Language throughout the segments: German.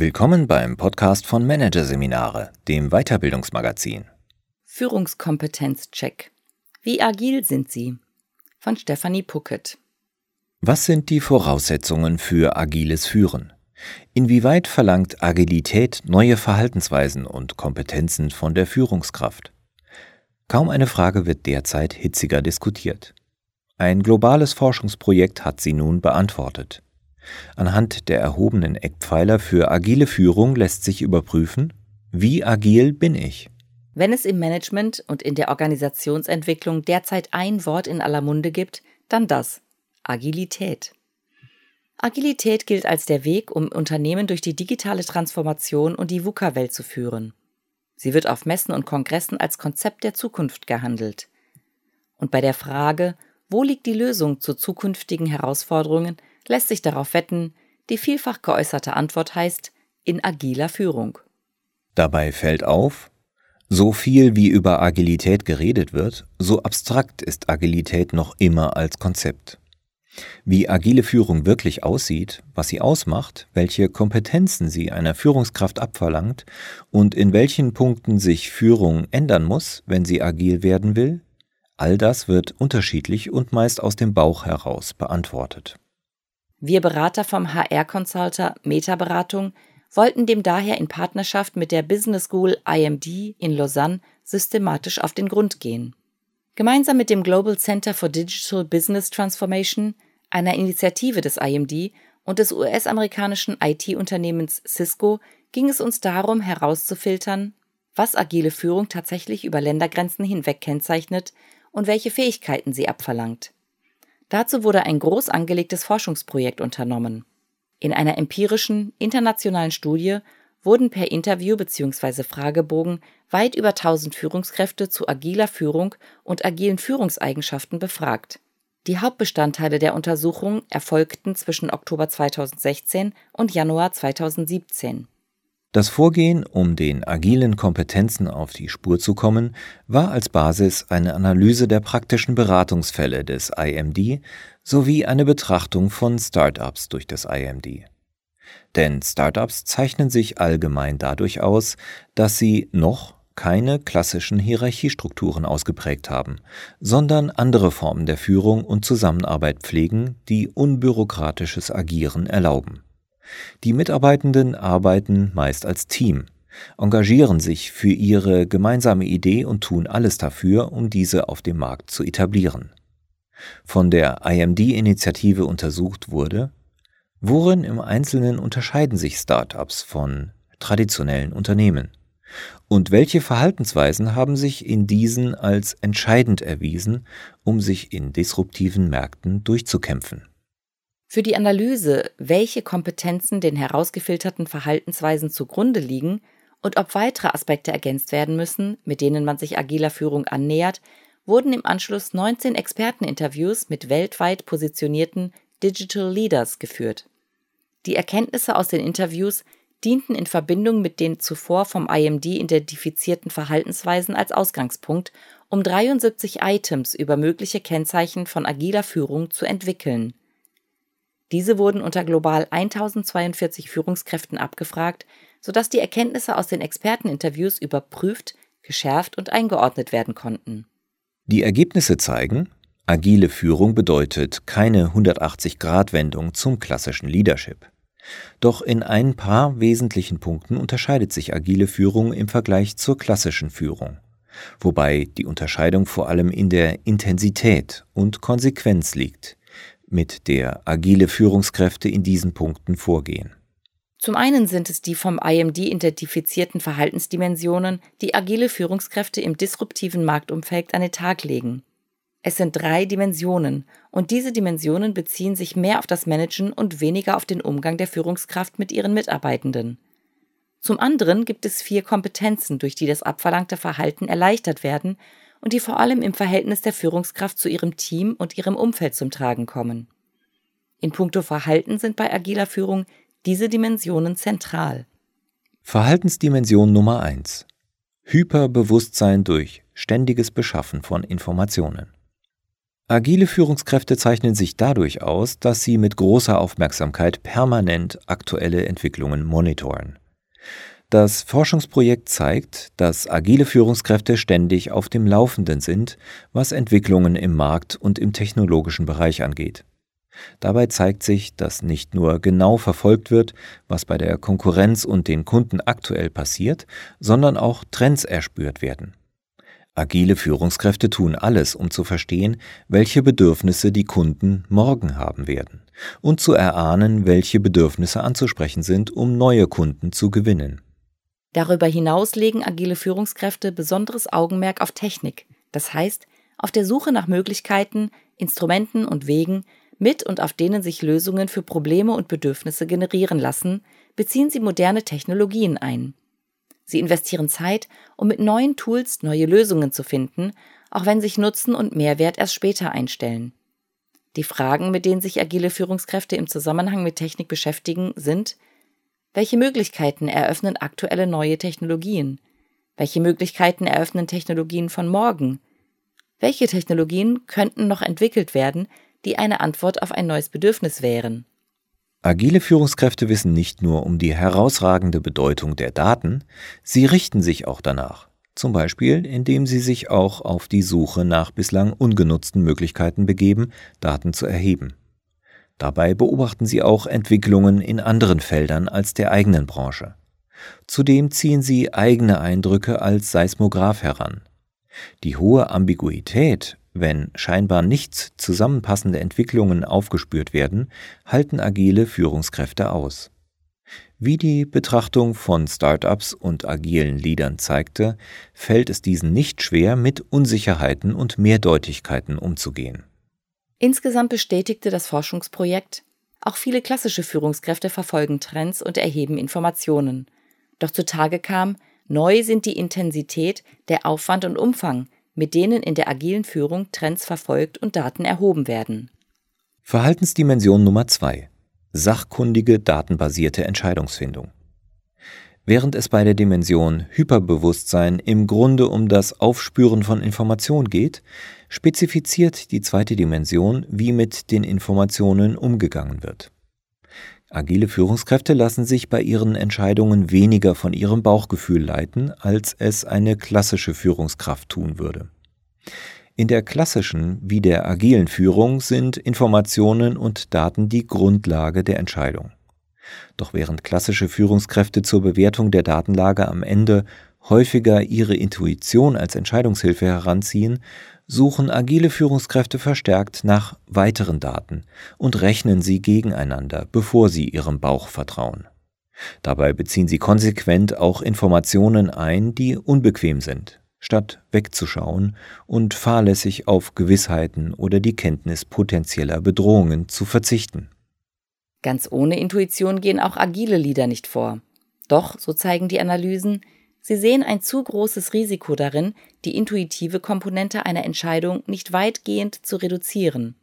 Willkommen beim Podcast von Managerseminare, dem Weiterbildungsmagazin. Führungskompetenzcheck. Wie agil sind Sie? Von Stephanie Puckett. Was sind die Voraussetzungen für agiles Führen? Inwieweit verlangt Agilität neue Verhaltensweisen und Kompetenzen von der Führungskraft? Kaum eine Frage wird derzeit hitziger diskutiert. Ein globales Forschungsprojekt hat sie nun beantwortet. Anhand der erhobenen Eckpfeiler für agile Führung lässt sich überprüfen, wie agil bin ich? Wenn es im Management und in der Organisationsentwicklung derzeit ein Wort in aller Munde gibt, dann das Agilität. Agilität gilt als der Weg, um Unternehmen durch die digitale Transformation und die VUCA-Welt zu führen. Sie wird auf Messen und Kongressen als Konzept der Zukunft gehandelt. Und bei der Frage, wo liegt die Lösung zu zukünftigen Herausforderungen, lässt sich darauf wetten, die vielfach geäußerte Antwort heißt in agiler Führung. Dabei fällt auf, so viel wie über Agilität geredet wird, so abstrakt ist Agilität noch immer als Konzept. Wie agile Führung wirklich aussieht, was sie ausmacht, welche Kompetenzen sie einer Führungskraft abverlangt und in welchen Punkten sich Führung ändern muss, wenn sie agil werden will, all das wird unterschiedlich und meist aus dem Bauch heraus beantwortet. Wir Berater vom HR Consulter Meta Beratung wollten dem daher in Partnerschaft mit der Business School IMD in Lausanne systematisch auf den Grund gehen. Gemeinsam mit dem Global Center for Digital Business Transformation, einer Initiative des IMD und des US-amerikanischen IT-Unternehmens Cisco, ging es uns darum herauszufiltern, was agile Führung tatsächlich über Ländergrenzen hinweg kennzeichnet und welche Fähigkeiten sie abverlangt. Dazu wurde ein groß angelegtes Forschungsprojekt unternommen. In einer empirischen, internationalen Studie wurden per Interview bzw. Fragebogen weit über 1000 Führungskräfte zu agiler Führung und agilen Führungseigenschaften befragt. Die Hauptbestandteile der Untersuchung erfolgten zwischen Oktober 2016 und Januar 2017. Das Vorgehen, um den agilen Kompetenzen auf die Spur zu kommen, war als Basis eine Analyse der praktischen Beratungsfälle des IMD sowie eine Betrachtung von Startups durch das IMD. Denn Startups zeichnen sich allgemein dadurch aus, dass sie noch keine klassischen Hierarchiestrukturen ausgeprägt haben, sondern andere Formen der Führung und Zusammenarbeit pflegen, die unbürokratisches Agieren erlauben. Die Mitarbeitenden arbeiten meist als Team, engagieren sich für ihre gemeinsame Idee und tun alles dafür, um diese auf dem Markt zu etablieren. Von der IMD-Initiative untersucht wurde, worin im Einzelnen unterscheiden sich Startups von traditionellen Unternehmen und welche Verhaltensweisen haben sich in diesen als entscheidend erwiesen, um sich in disruptiven Märkten durchzukämpfen. Für die Analyse, welche Kompetenzen den herausgefilterten Verhaltensweisen zugrunde liegen und ob weitere Aspekte ergänzt werden müssen, mit denen man sich agiler Führung annähert, wurden im Anschluss 19 Experteninterviews mit weltweit positionierten Digital Leaders geführt. Die Erkenntnisse aus den Interviews dienten in Verbindung mit den zuvor vom IMD identifizierten Verhaltensweisen als Ausgangspunkt, um 73 Items über mögliche Kennzeichen von agiler Führung zu entwickeln. Diese wurden unter global 1042 Führungskräften abgefragt, sodass die Erkenntnisse aus den Experteninterviews überprüft, geschärft und eingeordnet werden konnten. Die Ergebnisse zeigen, agile Führung bedeutet keine 180-Grad-Wendung zum klassischen Leadership. Doch in ein paar wesentlichen Punkten unterscheidet sich agile Führung im Vergleich zur klassischen Führung, wobei die Unterscheidung vor allem in der Intensität und Konsequenz liegt, mit der agile Führungskräfte in diesen Punkten vorgehen. Zum einen sind es die vom IMD identifizierten Verhaltensdimensionen, die agile Führungskräfte im disruptiven Marktumfeld an den Tag legen. Es sind drei Dimensionen, und diese Dimensionen beziehen sich mehr auf das Managen und weniger auf den Umgang der Führungskraft mit ihren Mitarbeitenden. Zum anderen gibt es vier Kompetenzen, durch die das abverlangte Verhalten erleichtert werden und die vor allem im Verhältnis der Führungskraft zu ihrem Team und ihrem Umfeld zum Tragen kommen. In puncto Verhalten sind bei agiler Führung diese Dimensionen zentral. Verhaltensdimension Nummer 1. Hyperbewusstsein durch ständiges Beschaffen von Informationen. Agile Führungskräfte zeichnen sich dadurch aus, dass sie mit großer Aufmerksamkeit permanent aktuelle Entwicklungen monitoren. Das Forschungsprojekt zeigt, dass agile Führungskräfte ständig auf dem Laufenden sind, was Entwicklungen im Markt und im technologischen Bereich angeht. Dabei zeigt sich, dass nicht nur genau verfolgt wird, was bei der Konkurrenz und den Kunden aktuell passiert, sondern auch Trends erspürt werden. Agile Führungskräfte tun alles, um zu verstehen, welche Bedürfnisse die Kunden morgen haben werden und zu erahnen, welche Bedürfnisse anzusprechen sind, um neue Kunden zu gewinnen. Darüber hinaus legen agile Führungskräfte besonderes Augenmerk auf Technik, das heißt auf der Suche nach Möglichkeiten, Instrumenten und Wegen, mit und auf denen sich Lösungen für Probleme und Bedürfnisse generieren lassen, beziehen sie moderne Technologien ein. Sie investieren Zeit, um mit neuen Tools neue Lösungen zu finden, auch wenn sich Nutzen und Mehrwert erst später einstellen. Die Fragen, mit denen sich agile Führungskräfte im Zusammenhang mit Technik beschäftigen, sind welche Möglichkeiten eröffnen aktuelle neue Technologien? Welche Möglichkeiten eröffnen Technologien von morgen? Welche Technologien könnten noch entwickelt werden, die eine Antwort auf ein neues Bedürfnis wären? Agile Führungskräfte wissen nicht nur um die herausragende Bedeutung der Daten, sie richten sich auch danach, zum Beispiel indem sie sich auch auf die Suche nach bislang ungenutzten Möglichkeiten begeben, Daten zu erheben. Dabei beobachten sie auch Entwicklungen in anderen Feldern als der eigenen Branche. Zudem ziehen sie eigene Eindrücke als Seismograph heran. Die hohe Ambiguität wenn scheinbar nicht zusammenpassende Entwicklungen aufgespürt werden, halten agile Führungskräfte aus. Wie die Betrachtung von Startups und agilen Leadern zeigte, fällt es diesen nicht schwer, mit Unsicherheiten und Mehrdeutigkeiten umzugehen. Insgesamt bestätigte das Forschungsprojekt, auch viele klassische Führungskräfte verfolgen Trends und erheben Informationen. Doch zutage kam, neu sind die Intensität, der Aufwand und Umfang, mit denen in der agilen Führung Trends verfolgt und Daten erhoben werden. Verhaltensdimension Nummer 2. Sachkundige datenbasierte Entscheidungsfindung. Während es bei der Dimension Hyperbewusstsein im Grunde um das Aufspüren von Information geht, spezifiziert die zweite Dimension, wie mit den Informationen umgegangen wird. Agile Führungskräfte lassen sich bei ihren Entscheidungen weniger von ihrem Bauchgefühl leiten, als es eine klassische Führungskraft tun würde. In der klassischen wie der agilen Führung sind Informationen und Daten die Grundlage der Entscheidung. Doch während klassische Führungskräfte zur Bewertung der Datenlage am Ende häufiger ihre Intuition als Entscheidungshilfe heranziehen, suchen agile Führungskräfte verstärkt nach weiteren Daten und rechnen sie gegeneinander, bevor sie ihrem Bauch vertrauen. Dabei beziehen sie konsequent auch Informationen ein, die unbequem sind, statt wegzuschauen und fahrlässig auf Gewissheiten oder die Kenntnis potenzieller Bedrohungen zu verzichten. Ganz ohne Intuition gehen auch agile Lieder nicht vor. Doch, so zeigen die Analysen, Sie sehen ein zu großes Risiko darin, die intuitive Komponente einer Entscheidung nicht weitgehend zu reduzieren.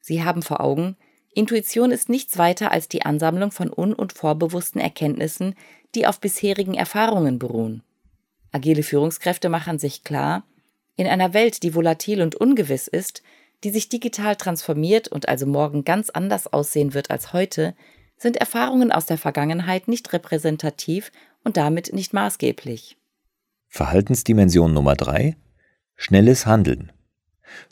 Sie haben vor Augen, Intuition ist nichts weiter als die Ansammlung von un- und vorbewussten Erkenntnissen, die auf bisherigen Erfahrungen beruhen. Agile Führungskräfte machen sich klar, in einer Welt, die volatil und ungewiss ist, die sich digital transformiert und also morgen ganz anders aussehen wird als heute, sind Erfahrungen aus der Vergangenheit nicht repräsentativ und damit nicht maßgeblich. Verhaltensdimension Nummer 3 Schnelles Handeln.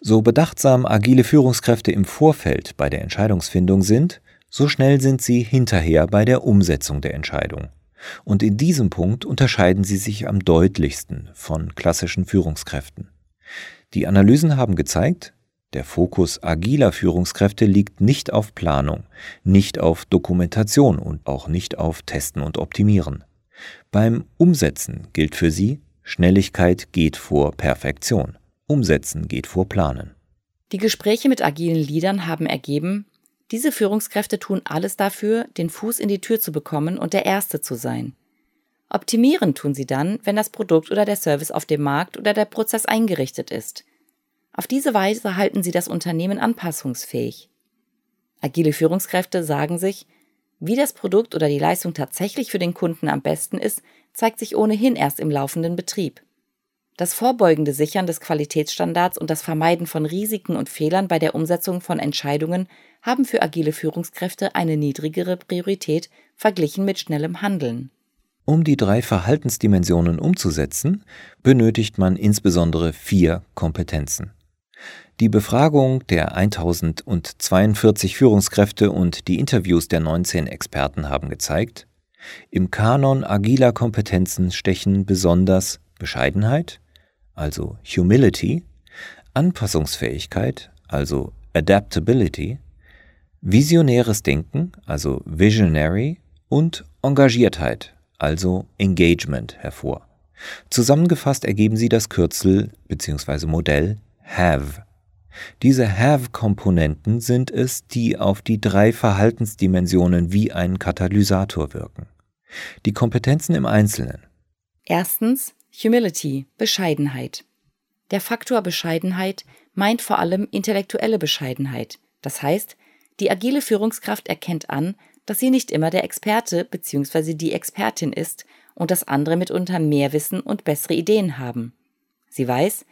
So bedachtsam agile Führungskräfte im Vorfeld bei der Entscheidungsfindung sind, so schnell sind sie hinterher bei der Umsetzung der Entscheidung. Und in diesem Punkt unterscheiden sie sich am deutlichsten von klassischen Führungskräften. Die Analysen haben gezeigt, der Fokus agiler Führungskräfte liegt nicht auf Planung, nicht auf Dokumentation und auch nicht auf Testen und Optimieren. Beim Umsetzen gilt für sie, Schnelligkeit geht vor Perfektion. Umsetzen geht vor Planen. Die Gespräche mit agilen Leadern haben ergeben, diese Führungskräfte tun alles dafür, den Fuß in die Tür zu bekommen und der Erste zu sein. Optimieren tun sie dann, wenn das Produkt oder der Service auf dem Markt oder der Prozess eingerichtet ist. Auf diese Weise halten sie das Unternehmen anpassungsfähig. Agile Führungskräfte sagen sich, wie das Produkt oder die Leistung tatsächlich für den Kunden am besten ist, zeigt sich ohnehin erst im laufenden Betrieb. Das vorbeugende Sichern des Qualitätsstandards und das Vermeiden von Risiken und Fehlern bei der Umsetzung von Entscheidungen haben für agile Führungskräfte eine niedrigere Priorität verglichen mit schnellem Handeln. Um die drei Verhaltensdimensionen umzusetzen, benötigt man insbesondere vier Kompetenzen. Die Befragung der 1042 Führungskräfte und die Interviews der 19 Experten haben gezeigt, im Kanon agiler Kompetenzen stechen besonders Bescheidenheit, also Humility, Anpassungsfähigkeit, also Adaptability, visionäres Denken, also Visionary, und Engagiertheit, also Engagement, hervor. Zusammengefasst ergeben sie das Kürzel bzw. Modell HAVE. Diese HAVE-Komponenten sind es, die auf die drei Verhaltensdimensionen wie ein Katalysator wirken. Die Kompetenzen im Einzelnen. Erstens Humility, Bescheidenheit. Der Faktor Bescheidenheit meint vor allem intellektuelle Bescheidenheit. Das heißt, die agile Führungskraft erkennt an, dass sie nicht immer der Experte bzw. die Expertin ist und dass andere mitunter mehr Wissen und bessere Ideen haben. Sie weiß,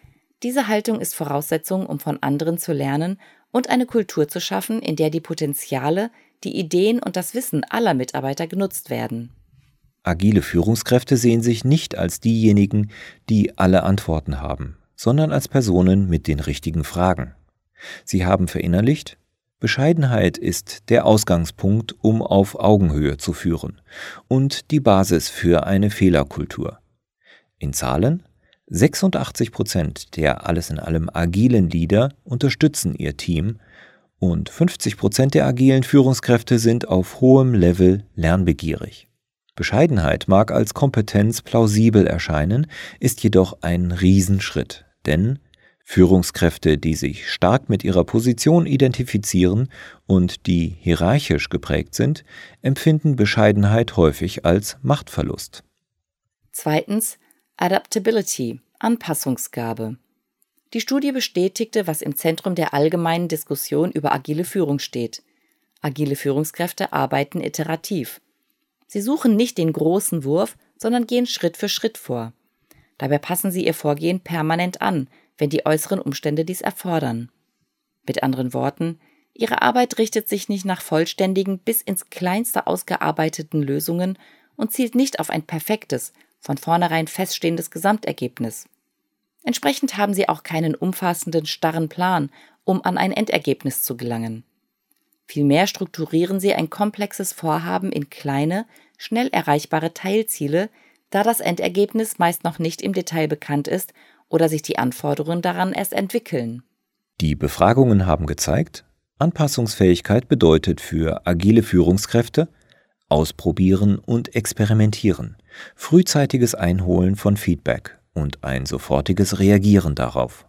diese Haltung ist Voraussetzung, um von anderen zu lernen und eine Kultur zu schaffen, in der die Potenziale, die Ideen und das Wissen aller Mitarbeiter genutzt werden. Agile Führungskräfte sehen sich nicht als diejenigen, die alle Antworten haben, sondern als Personen mit den richtigen Fragen. Sie haben verinnerlicht, Bescheidenheit ist der Ausgangspunkt, um auf Augenhöhe zu führen und die Basis für eine Fehlerkultur. In Zahlen 86 Prozent der alles in allem agilen Leader unterstützen ihr Team und 50 Prozent der agilen Führungskräfte sind auf hohem Level lernbegierig. Bescheidenheit mag als Kompetenz plausibel erscheinen, ist jedoch ein Riesenschritt, denn Führungskräfte, die sich stark mit ihrer Position identifizieren und die hierarchisch geprägt sind, empfinden Bescheidenheit häufig als Machtverlust. Zweitens Adaptability, Anpassungsgabe. Die Studie bestätigte, was im Zentrum der allgemeinen Diskussion über agile Führung steht. Agile Führungskräfte arbeiten iterativ. Sie suchen nicht den großen Wurf, sondern gehen Schritt für Schritt vor. Dabei passen sie ihr Vorgehen permanent an, wenn die äußeren Umstände dies erfordern. Mit anderen Worten, ihre Arbeit richtet sich nicht nach vollständigen bis ins kleinste ausgearbeiteten Lösungen und zielt nicht auf ein perfektes, von vornherein feststehendes Gesamtergebnis. Entsprechend haben sie auch keinen umfassenden, starren Plan, um an ein Endergebnis zu gelangen. Vielmehr strukturieren sie ein komplexes Vorhaben in kleine, schnell erreichbare Teilziele, da das Endergebnis meist noch nicht im Detail bekannt ist oder sich die Anforderungen daran erst entwickeln. Die Befragungen haben gezeigt, Anpassungsfähigkeit bedeutet für agile Führungskräfte Ausprobieren und Experimentieren, frühzeitiges Einholen von Feedback und ein sofortiges Reagieren darauf.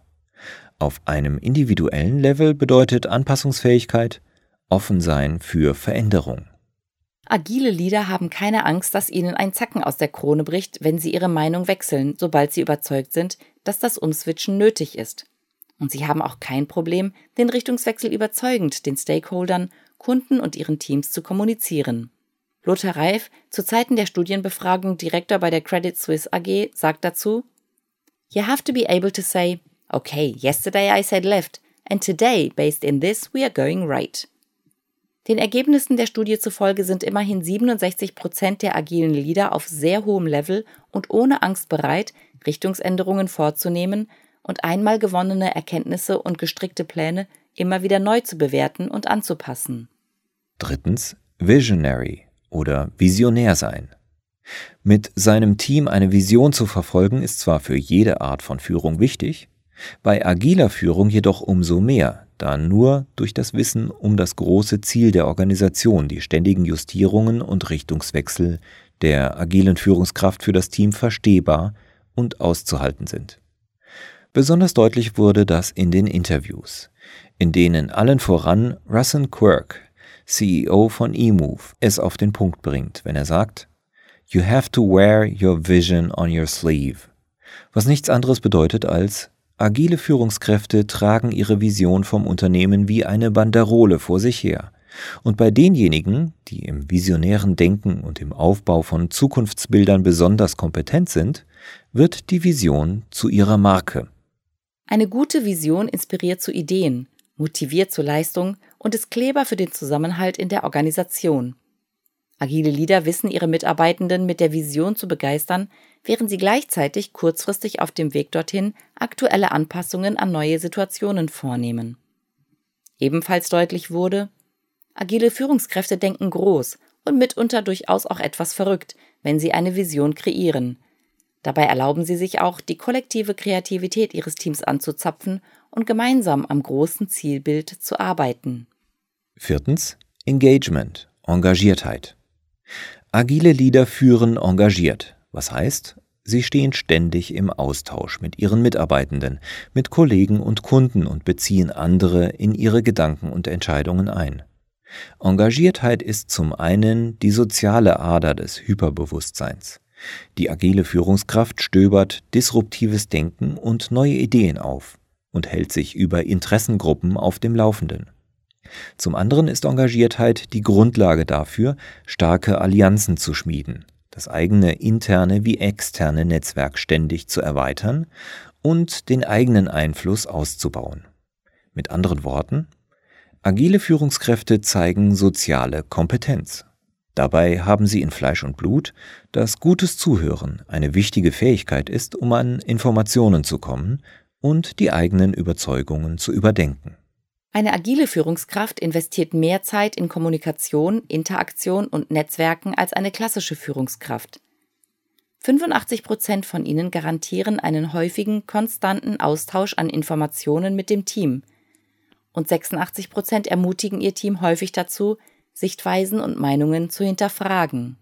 Auf einem individuellen Level bedeutet Anpassungsfähigkeit offen sein für Veränderung. Agile Leader haben keine Angst, dass ihnen ein Zacken aus der Krone bricht, wenn sie ihre Meinung wechseln, sobald sie überzeugt sind, dass das Umswitchen nötig ist. Und sie haben auch kein Problem, den Richtungswechsel überzeugend den Stakeholdern, Kunden und ihren Teams zu kommunizieren. Lothar Reif, zu Zeiten der Studienbefragung Direktor bei der Credit Suisse AG, sagt dazu: You have to be able to say, okay, yesterday I said left, and today, based in this, we are going right. Den Ergebnissen der Studie zufolge sind immerhin 67 Prozent der agilen Leader auf sehr hohem Level und ohne Angst bereit, Richtungsänderungen vorzunehmen und einmal gewonnene Erkenntnisse und gestrickte Pläne immer wieder neu zu bewerten und anzupassen. Drittens Visionary oder Visionär sein. Mit seinem Team eine Vision zu verfolgen ist zwar für jede Art von Führung wichtig, bei agiler Führung jedoch umso mehr, da nur durch das Wissen um das große Ziel der Organisation die ständigen Justierungen und Richtungswechsel der agilen Führungskraft für das Team verstehbar und auszuhalten sind. Besonders deutlich wurde das in den Interviews, in denen allen voran Russell Quirk, CEO von eMove, es auf den Punkt bringt, wenn er sagt, You have to wear your vision on your sleeve, was nichts anderes bedeutet als Agile Führungskräfte tragen ihre Vision vom Unternehmen wie eine Banderole vor sich her Und bei denjenigen, die im visionären Denken und im Aufbau von Zukunftsbildern besonders kompetent sind, wird die Vision zu ihrer Marke. Eine gute Vision inspiriert zu Ideen, motiviert zur Leistung und ist Kleber für den Zusammenhalt in der Organisation. Agile Leader wissen ihre Mitarbeitenden mit der Vision zu begeistern, während sie gleichzeitig kurzfristig auf dem Weg dorthin aktuelle Anpassungen an neue Situationen vornehmen. Ebenfalls deutlich wurde, agile Führungskräfte denken groß und mitunter durchaus auch etwas verrückt, wenn sie eine Vision kreieren. Dabei erlauben sie sich auch, die kollektive Kreativität ihres Teams anzuzapfen und gemeinsam am großen Zielbild zu arbeiten. Viertens Engagement, Engagiertheit. Agile Leader führen engagiert, was heißt, sie stehen ständig im Austausch mit ihren Mitarbeitenden, mit Kollegen und Kunden und beziehen andere in ihre Gedanken und Entscheidungen ein. Engagiertheit ist zum einen die soziale Ader des Hyperbewusstseins. Die agile Führungskraft stöbert disruptives Denken und neue Ideen auf und hält sich über Interessengruppen auf dem Laufenden. Zum anderen ist Engagiertheit die Grundlage dafür, starke Allianzen zu schmieden, das eigene interne wie externe Netzwerk ständig zu erweitern und den eigenen Einfluss auszubauen. Mit anderen Worten, agile Führungskräfte zeigen soziale Kompetenz. Dabei haben sie in Fleisch und Blut, dass gutes Zuhören eine wichtige Fähigkeit ist, um an Informationen zu kommen und die eigenen Überzeugungen zu überdenken. Eine agile Führungskraft investiert mehr Zeit in Kommunikation, Interaktion und Netzwerken als eine klassische Führungskraft. 85 Prozent von ihnen garantieren einen häufigen, konstanten Austausch an Informationen mit dem Team. Und 86 Prozent ermutigen ihr Team häufig dazu, Sichtweisen und Meinungen zu hinterfragen.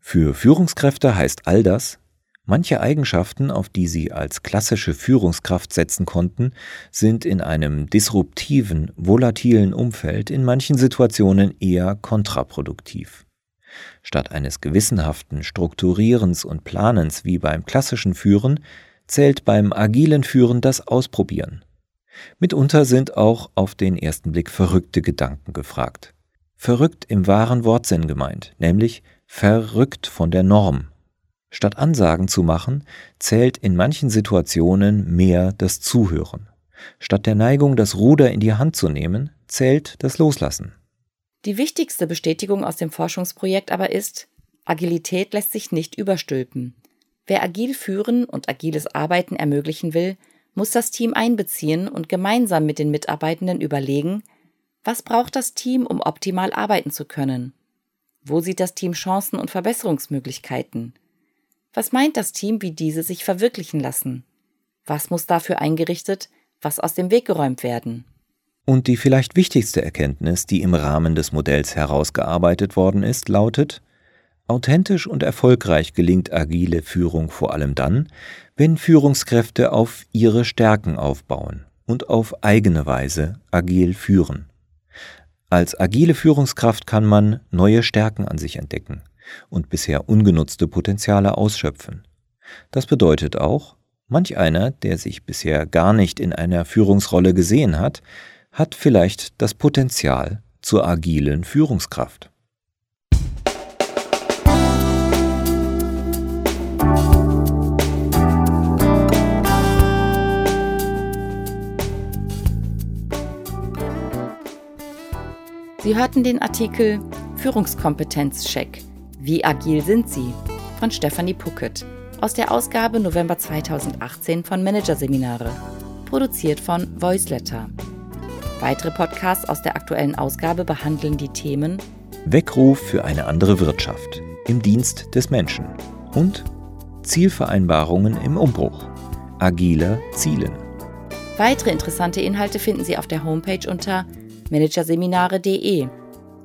Für Führungskräfte heißt all das, Manche Eigenschaften, auf die sie als klassische Führungskraft setzen konnten, sind in einem disruptiven, volatilen Umfeld in manchen Situationen eher kontraproduktiv. Statt eines gewissenhaften Strukturierens und Planens wie beim klassischen Führen, zählt beim agilen Führen das Ausprobieren. Mitunter sind auch auf den ersten Blick verrückte Gedanken gefragt. Verrückt im wahren Wortsinn gemeint, nämlich verrückt von der Norm, Statt Ansagen zu machen, zählt in manchen Situationen mehr das Zuhören. Statt der Neigung, das Ruder in die Hand zu nehmen, zählt das Loslassen. Die wichtigste Bestätigung aus dem Forschungsprojekt aber ist, Agilität lässt sich nicht überstülpen. Wer agil führen und agiles Arbeiten ermöglichen will, muss das Team einbeziehen und gemeinsam mit den Mitarbeitenden überlegen, was braucht das Team, um optimal arbeiten zu können? Wo sieht das Team Chancen und Verbesserungsmöglichkeiten? Was meint das Team, wie diese sich verwirklichen lassen? Was muss dafür eingerichtet, was aus dem Weg geräumt werden? Und die vielleicht wichtigste Erkenntnis, die im Rahmen des Modells herausgearbeitet worden ist, lautet, authentisch und erfolgreich gelingt agile Führung vor allem dann, wenn Führungskräfte auf ihre Stärken aufbauen und auf eigene Weise agil führen. Als agile Führungskraft kann man neue Stärken an sich entdecken und bisher ungenutzte Potenziale ausschöpfen. Das bedeutet auch, manch einer, der sich bisher gar nicht in einer Führungsrolle gesehen hat, hat vielleicht das Potenzial zur agilen Führungskraft. Sie hörten den Artikel Führungskompetenzcheck wie agil sind Sie? von Stefanie Puckett aus der Ausgabe November 2018 von Managerseminare, produziert von Voiceletter. Weitere Podcasts aus der aktuellen Ausgabe behandeln die Themen Weckruf für eine andere Wirtschaft im Dienst des Menschen und Zielvereinbarungen im Umbruch. Agile Zielen. Weitere interessante Inhalte finden Sie auf der Homepage unter managerseminare.de